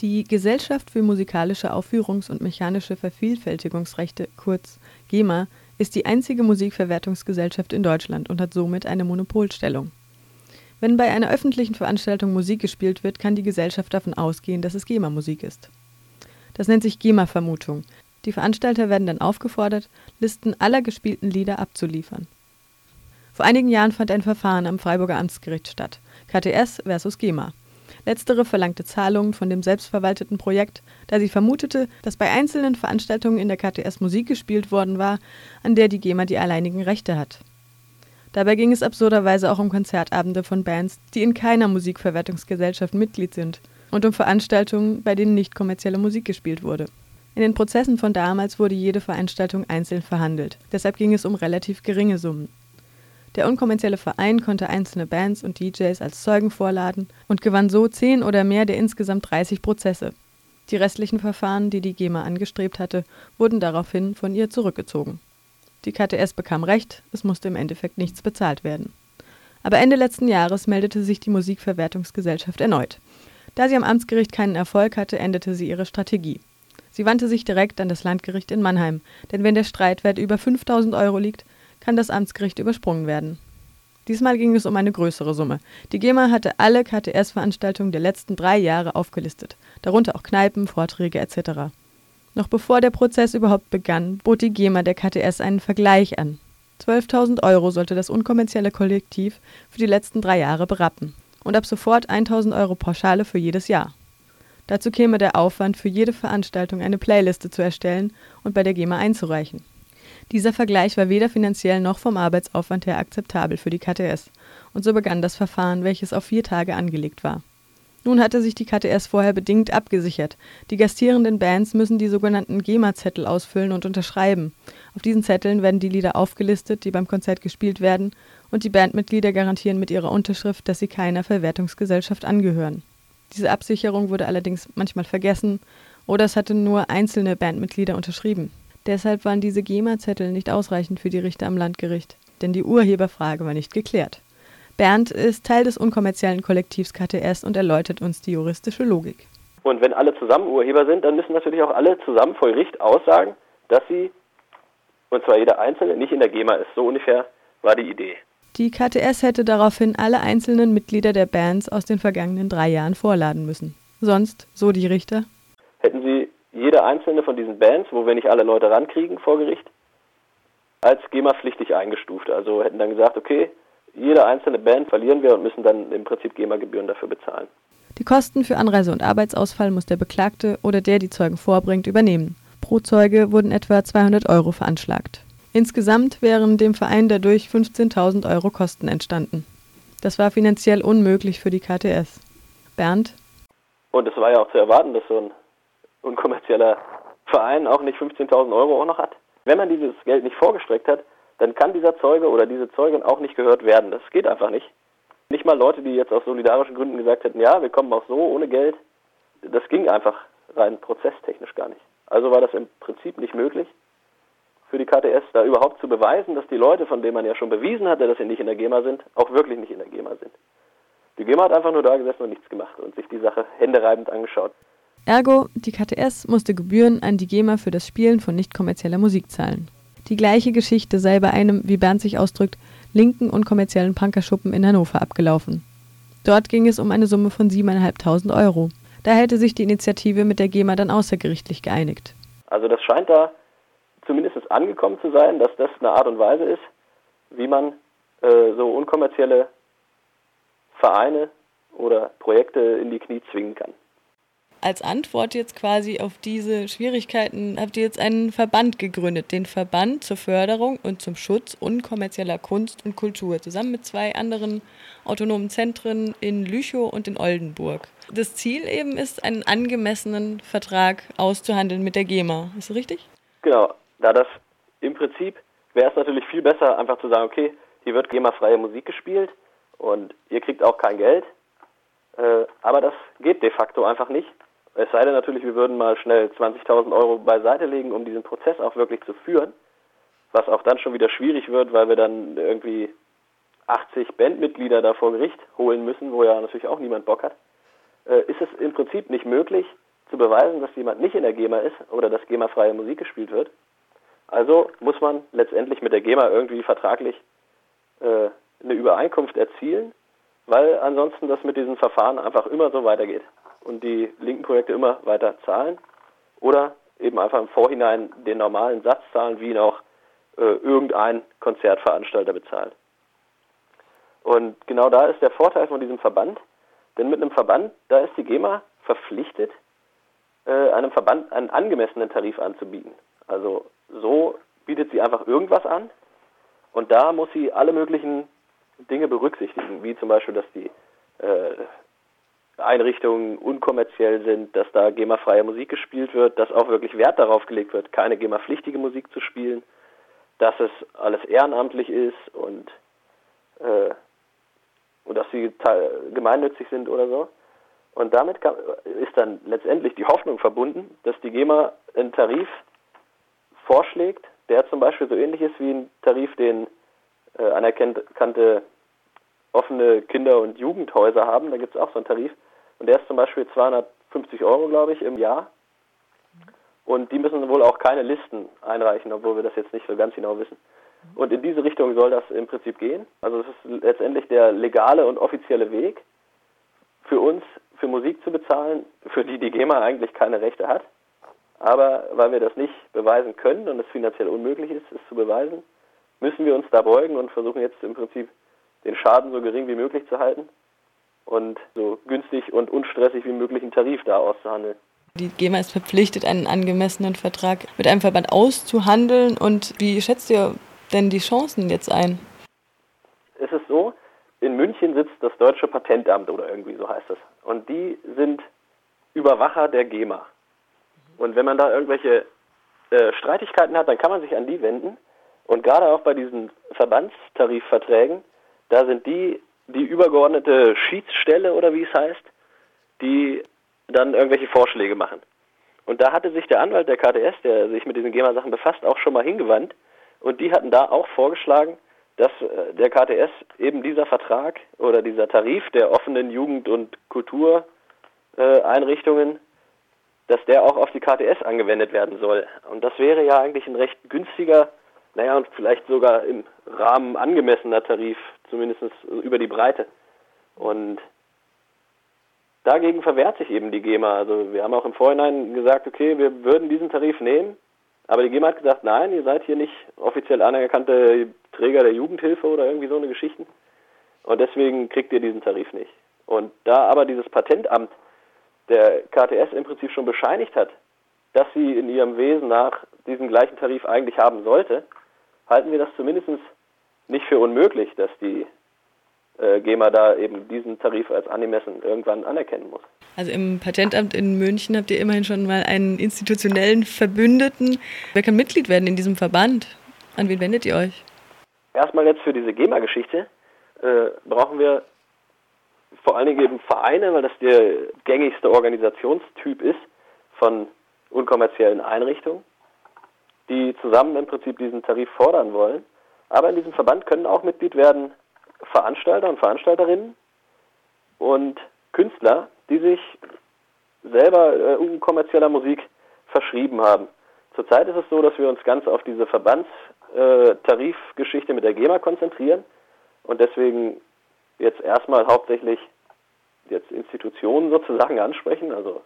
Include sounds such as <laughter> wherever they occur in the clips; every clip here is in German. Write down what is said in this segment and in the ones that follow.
Die Gesellschaft für musikalische Aufführungs- und mechanische Vervielfältigungsrechte, kurz GEMA, ist die einzige Musikverwertungsgesellschaft in Deutschland und hat somit eine Monopolstellung. Wenn bei einer öffentlichen Veranstaltung Musik gespielt wird, kann die Gesellschaft davon ausgehen, dass es GEMA-Musik ist. Das nennt sich GEMA-Vermutung. Die Veranstalter werden dann aufgefordert, Listen aller gespielten Lieder abzuliefern. Vor einigen Jahren fand ein Verfahren am Freiburger Amtsgericht statt. KTS versus GEMA. Letztere verlangte Zahlungen von dem selbstverwalteten Projekt, da sie vermutete, dass bei einzelnen Veranstaltungen in der KTS Musik gespielt worden war, an der die GEMA die alleinigen Rechte hat. Dabei ging es absurderweise auch um Konzertabende von Bands, die in keiner Musikverwertungsgesellschaft Mitglied sind, und um Veranstaltungen, bei denen nicht kommerzielle Musik gespielt wurde. In den Prozessen von damals wurde jede Veranstaltung einzeln verhandelt, deshalb ging es um relativ geringe Summen. Der unkommerzielle Verein konnte einzelne Bands und DJs als Zeugen vorladen und gewann so zehn oder mehr der insgesamt 30 Prozesse. Die restlichen Verfahren, die die GEMA angestrebt hatte, wurden daraufhin von ihr zurückgezogen. Die KTS bekam recht, es musste im Endeffekt nichts bezahlt werden. Aber Ende letzten Jahres meldete sich die Musikverwertungsgesellschaft erneut. Da sie am Amtsgericht keinen Erfolg hatte, endete sie ihre Strategie. Sie wandte sich direkt an das Landgericht in Mannheim, denn wenn der Streitwert über 5000 Euro liegt, kann das Amtsgericht übersprungen werden. Diesmal ging es um eine größere Summe. Die GEMA hatte alle KTS-Veranstaltungen der letzten drei Jahre aufgelistet, darunter auch Kneipen, Vorträge etc. Noch bevor der Prozess überhaupt begann, bot die GEMA der KTS einen Vergleich an. 12.000 Euro sollte das unkommerzielle Kollektiv für die letzten drei Jahre berappen und ab sofort 1.000 Euro Pauschale für jedes Jahr. Dazu käme der Aufwand, für jede Veranstaltung eine Playliste zu erstellen und bei der GEMA einzureichen. Dieser Vergleich war weder finanziell noch vom Arbeitsaufwand her akzeptabel für die KTS, und so begann das Verfahren, welches auf vier Tage angelegt war. Nun hatte sich die KTS vorher bedingt abgesichert. Die gastierenden Bands müssen die sogenannten GEMA-Zettel ausfüllen und unterschreiben. Auf diesen Zetteln werden die Lieder aufgelistet, die beim Konzert gespielt werden, und die Bandmitglieder garantieren mit ihrer Unterschrift, dass sie keiner Verwertungsgesellschaft angehören. Diese Absicherung wurde allerdings manchmal vergessen oder es hatten nur einzelne Bandmitglieder unterschrieben. Deshalb waren diese GEMA-Zettel nicht ausreichend für die Richter am Landgericht, denn die Urheberfrage war nicht geklärt. Bernd ist Teil des unkommerziellen Kollektivs KTS und erläutert uns die juristische Logik. Und wenn alle zusammen Urheber sind, dann müssen natürlich auch alle zusammen vor Gericht aussagen, dass sie, und zwar jeder Einzelne, nicht in der GEMA ist. So ungefähr war die Idee. Die KTS hätte daraufhin alle einzelnen Mitglieder der Bands aus den vergangenen drei Jahren vorladen müssen. Sonst, so die Richter, hätten sie jede einzelne von diesen Bands, wo wir nicht alle Leute rankriegen vor Gericht, als GEMA-pflichtig eingestuft. Also hätten dann gesagt, okay, jede einzelne Band verlieren wir und müssen dann im Prinzip GEMA-Gebühren dafür bezahlen. Die Kosten für Anreise und Arbeitsausfall muss der Beklagte oder der die Zeugen vorbringt übernehmen. Pro Zeuge wurden etwa 200 Euro veranschlagt. Insgesamt wären dem Verein dadurch 15.000 Euro Kosten entstanden. Das war finanziell unmöglich für die KTS. Bernd? Und es war ja auch zu erwarten, dass so ein unkommerzieller Verein auch nicht 15.000 Euro auch noch hat. Wenn man dieses Geld nicht vorgestreckt hat, dann kann dieser Zeuge oder diese Zeugin auch nicht gehört werden. Das geht einfach nicht. Nicht mal Leute, die jetzt aus solidarischen Gründen gesagt hätten, ja, wir kommen auch so ohne Geld. Das ging einfach rein prozesstechnisch gar nicht. Also war das im Prinzip nicht möglich für die KTS, da überhaupt zu beweisen, dass die Leute, von denen man ja schon bewiesen hatte, dass sie nicht in der GEMA sind, auch wirklich nicht in der GEMA sind. Die GEMA hat einfach nur da gesessen und nichts gemacht und sich die Sache händereibend angeschaut. Ergo, die KTS musste Gebühren an die GEMA für das Spielen von nicht kommerzieller Musik zahlen. Die gleiche Geschichte sei bei einem, wie Bernd sich ausdrückt, linken und kommerziellen Punkerschuppen in Hannover abgelaufen. Dort ging es um eine Summe von 7.500 Euro. Da hätte sich die Initiative mit der GEMA dann außergerichtlich geeinigt. Also das scheint da zumindest angekommen zu sein, dass das eine Art und Weise ist, wie man äh, so unkommerzielle Vereine oder Projekte in die Knie zwingen kann als Antwort jetzt quasi auf diese Schwierigkeiten habt ihr jetzt einen Verband gegründet, den Verband zur Förderung und zum Schutz unkommerzieller Kunst und Kultur, zusammen mit zwei anderen autonomen Zentren in Lüchow und in Oldenburg. Das Ziel eben ist, einen angemessenen Vertrag auszuhandeln mit der GEMA. Ist das richtig? Genau, da das im Prinzip wäre es natürlich viel besser, einfach zu sagen, okay, hier wird GEMA-freie Musik gespielt und ihr kriegt auch kein Geld. Äh, aber das geht de facto einfach nicht. Es sei denn natürlich, wir würden mal schnell 20.000 Euro beiseite legen, um diesen Prozess auch wirklich zu führen, was auch dann schon wieder schwierig wird, weil wir dann irgendwie 80 Bandmitglieder da vor Gericht holen müssen, wo ja natürlich auch niemand Bock hat, äh, ist es im Prinzip nicht möglich, zu beweisen, dass jemand nicht in der GEMA ist oder dass GEMA-freie Musik gespielt wird. Also muss man letztendlich mit der GEMA irgendwie vertraglich äh, eine Übereinkunft erzielen, weil ansonsten das mit diesen Verfahren einfach immer so weitergeht und die linken Projekte immer weiter zahlen oder eben einfach im Vorhinein den normalen Satz zahlen, wie ihn auch äh, irgendein Konzertveranstalter bezahlt. Und genau da ist der Vorteil von diesem Verband, denn mit einem Verband, da ist die GEMA verpflichtet, äh, einem Verband einen angemessenen Tarif anzubieten. Also so bietet sie einfach irgendwas an und da muss sie alle möglichen Dinge berücksichtigen, wie zum Beispiel, dass die äh, Einrichtungen unkommerziell sind, dass da GEMA-freie Musik gespielt wird, dass auch wirklich Wert darauf gelegt wird, keine GEMA-pflichtige Musik zu spielen, dass es alles ehrenamtlich ist und, äh, und dass sie gemeinnützig sind oder so. Und damit kann, ist dann letztendlich die Hoffnung verbunden, dass die GEMA einen Tarif vorschlägt, der zum Beispiel so ähnlich ist wie ein Tarif, den äh, anerkannte offene Kinder- und Jugendhäuser haben. Da gibt es auch so einen Tarif. Und der ist zum Beispiel 250 Euro, glaube ich, im Jahr. Und die müssen wohl auch keine Listen einreichen, obwohl wir das jetzt nicht so ganz genau wissen. Und in diese Richtung soll das im Prinzip gehen. Also es ist letztendlich der legale und offizielle Weg für uns, für Musik zu bezahlen, für die die GEMA eigentlich keine Rechte hat. Aber weil wir das nicht beweisen können und es finanziell unmöglich ist, es zu beweisen, müssen wir uns da beugen und versuchen jetzt im Prinzip den Schaden so gering wie möglich zu halten und so günstig und unstressig wie möglich einen Tarif da auszuhandeln. Die GEMA ist verpflichtet, einen angemessenen Vertrag mit einem Verband auszuhandeln. Und wie schätzt ihr denn die Chancen jetzt ein? Es ist so, in München sitzt das Deutsche Patentamt oder irgendwie so heißt es. Und die sind Überwacher der GEMA. Und wenn man da irgendwelche äh, Streitigkeiten hat, dann kann man sich an die wenden. Und gerade auch bei diesen Verbandstarifverträgen, da sind die die übergeordnete Schiedsstelle oder wie es heißt, die dann irgendwelche Vorschläge machen. Und da hatte sich der Anwalt der KTS, der sich mit diesen GEMA-Sachen befasst, auch schon mal hingewandt. Und die hatten da auch vorgeschlagen, dass äh, der KTS eben dieser Vertrag oder dieser Tarif der offenen Jugend- und Kultureinrichtungen dass der auch auf die KTS angewendet werden soll. Und das wäre ja eigentlich ein recht günstiger, naja, und vielleicht sogar im Rahmen angemessener Tarif, zumindest über die Breite. Und dagegen verwehrt sich eben die GEMA. Also wir haben auch im Vorhinein gesagt, okay, wir würden diesen Tarif nehmen, aber die GEMA hat gesagt, nein, ihr seid hier nicht offiziell anerkannte Träger der Jugendhilfe oder irgendwie so eine Geschichte. Und deswegen kriegt ihr diesen Tarif nicht. Und da aber dieses Patentamt der KTS im Prinzip schon bescheinigt hat, dass sie in ihrem Wesen nach diesen gleichen Tarif eigentlich haben sollte, halten wir das zumindest nicht für unmöglich, dass die äh, GEMA da eben diesen Tarif als angemessen irgendwann anerkennen muss. Also im Patentamt in München habt ihr immerhin schon mal einen institutionellen Verbündeten. Wer kann Mitglied werden in diesem Verband? An wen wendet ihr euch? Erstmal jetzt für diese GEMA-Geschichte äh, brauchen wir vor allen Dingen eben Vereine, weil das der gängigste Organisationstyp ist von unkommerziellen Einrichtungen, die zusammen im Prinzip diesen Tarif fordern wollen. Aber in diesem Verband können auch Mitglied werden Veranstalter und Veranstalterinnen und Künstler, die sich selber äh, unkommerzieller Musik verschrieben haben. Zurzeit ist es so, dass wir uns ganz auf diese Verbandstarifgeschichte äh, mit der GEMA konzentrieren und deswegen jetzt erstmal hauptsächlich jetzt Institutionen sozusagen ansprechen, also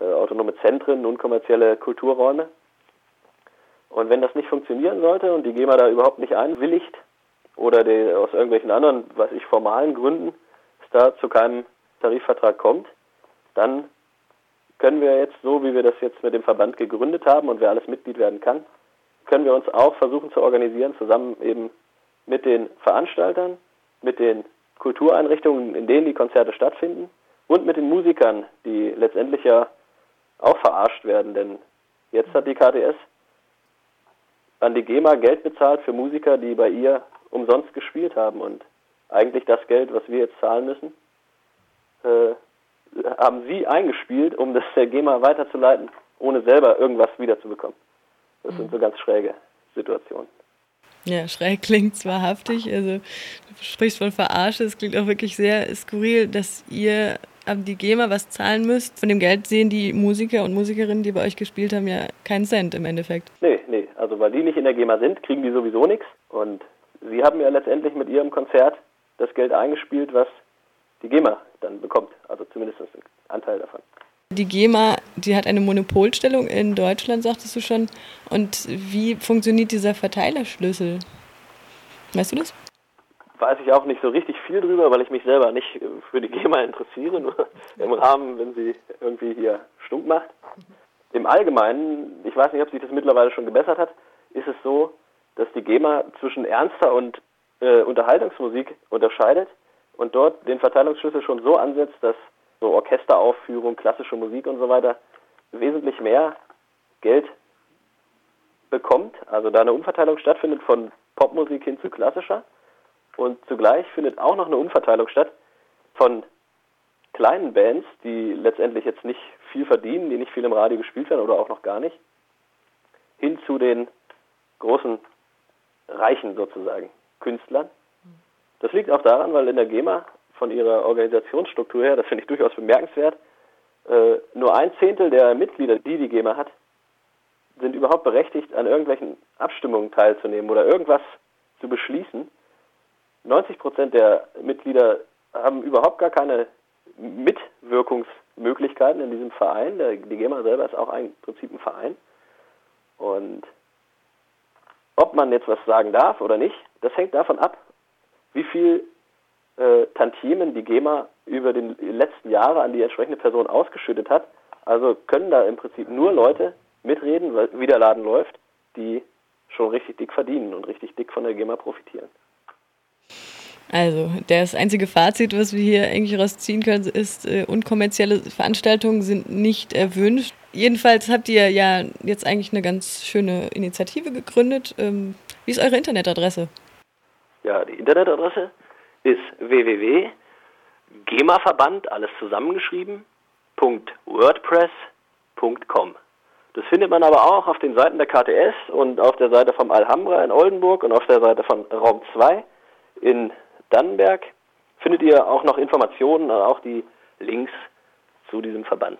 äh, autonome Zentren, unkommerzielle Kulturräume. Und wenn das nicht funktionieren sollte und die GEMA da überhaupt nicht einwilligt oder die, aus irgendwelchen anderen, was ich, formalen Gründen es da zu keinem Tarifvertrag kommt, dann können wir jetzt, so wie wir das jetzt mit dem Verband gegründet haben und wer alles Mitglied werden kann, können wir uns auch versuchen zu organisieren, zusammen eben mit den Veranstaltern, mit den Kultureinrichtungen, in denen die Konzerte stattfinden und mit den Musikern, die letztendlich ja auch verarscht werden, denn jetzt hat die KTS an die GEMA Geld bezahlt für Musiker, die bei ihr umsonst gespielt haben und eigentlich das Geld, was wir jetzt zahlen müssen, äh, haben sie eingespielt, um das der GEMA weiterzuleiten, ohne selber irgendwas wiederzubekommen. Das sind so ganz schräge Situationen. Ja, schräg klingt zwar haftig, also du sprichst von Verarsche, es klingt auch wirklich sehr skurril, dass ihr an die GEMA was zahlen müsst. Von dem Geld sehen die Musiker und Musikerinnen, die bei euch gespielt haben, ja keinen Cent im Endeffekt. Nee, nee, also weil die nicht in der GEMA sind, kriegen die sowieso nichts. Und sie haben ja letztendlich mit ihrem Konzert das Geld eingespielt, was die GEMA dann bekommt. Also zumindest ein Anteil davon. Die GEMA, die hat eine Monopolstellung in Deutschland, sagtest du schon. Und wie funktioniert dieser Verteilerschlüssel? Weißt du das? Weiß ich auch nicht so richtig viel drüber, weil ich mich selber nicht für die <laughs> GEMA interessiere, nur im Rahmen, wenn sie irgendwie hier stunk macht. Im Allgemeinen, ich weiß nicht, ob sich das mittlerweile schon gebessert hat, ist es so, dass die GEMA zwischen ernster und äh, Unterhaltungsmusik unterscheidet und dort den Verteilungsschlüssel schon so ansetzt, dass so Orchesteraufführung, klassische Musik und so weiter, wesentlich mehr Geld bekommt. Also da eine Umverteilung stattfindet von Popmusik hin zu klassischer. Und zugleich findet auch noch eine Umverteilung statt von kleinen Bands, die letztendlich jetzt nicht viel verdienen, die nicht viel im Radio gespielt werden oder auch noch gar nicht, hin zu den großen Reichen sozusagen, Künstlern. Das liegt auch daran, weil in der GEMA von ihrer Organisationsstruktur her, das finde ich durchaus bemerkenswert, äh, nur ein Zehntel der Mitglieder, die die GEMA hat, sind überhaupt berechtigt, an irgendwelchen Abstimmungen teilzunehmen oder irgendwas zu beschließen. 90 Prozent der Mitglieder haben überhaupt gar keine Mitwirkungsmöglichkeiten in diesem Verein. Der, die GEMA selber ist auch im Prinzip ein Verein. Und ob man jetzt was sagen darf oder nicht, das hängt davon ab, wie viel äh, Tantiemen die GEMA über die letzten Jahre an die entsprechende Person ausgeschüttet hat. Also können da im Prinzip nur Leute mitreden, wie der Laden läuft, die schon richtig dick verdienen und richtig dick von der GEMA profitieren. Also, das einzige Fazit, was wir hier eigentlich rausziehen können, ist, äh, unkommerzielle Veranstaltungen sind nicht erwünscht. Jedenfalls habt ihr ja jetzt eigentlich eine ganz schöne Initiative gegründet. Ähm, wie ist eure Internetadresse? Ja, die Internetadresse ist www.gemaverband, alles zusammengeschrieben, .wordpress.com. Das findet man aber auch auf den Seiten der KTS und auf der Seite vom Alhambra in Oldenburg und auf der Seite von Raum 2 in Dannenberg findet ihr auch noch Informationen und auch die Links zu diesem Verband.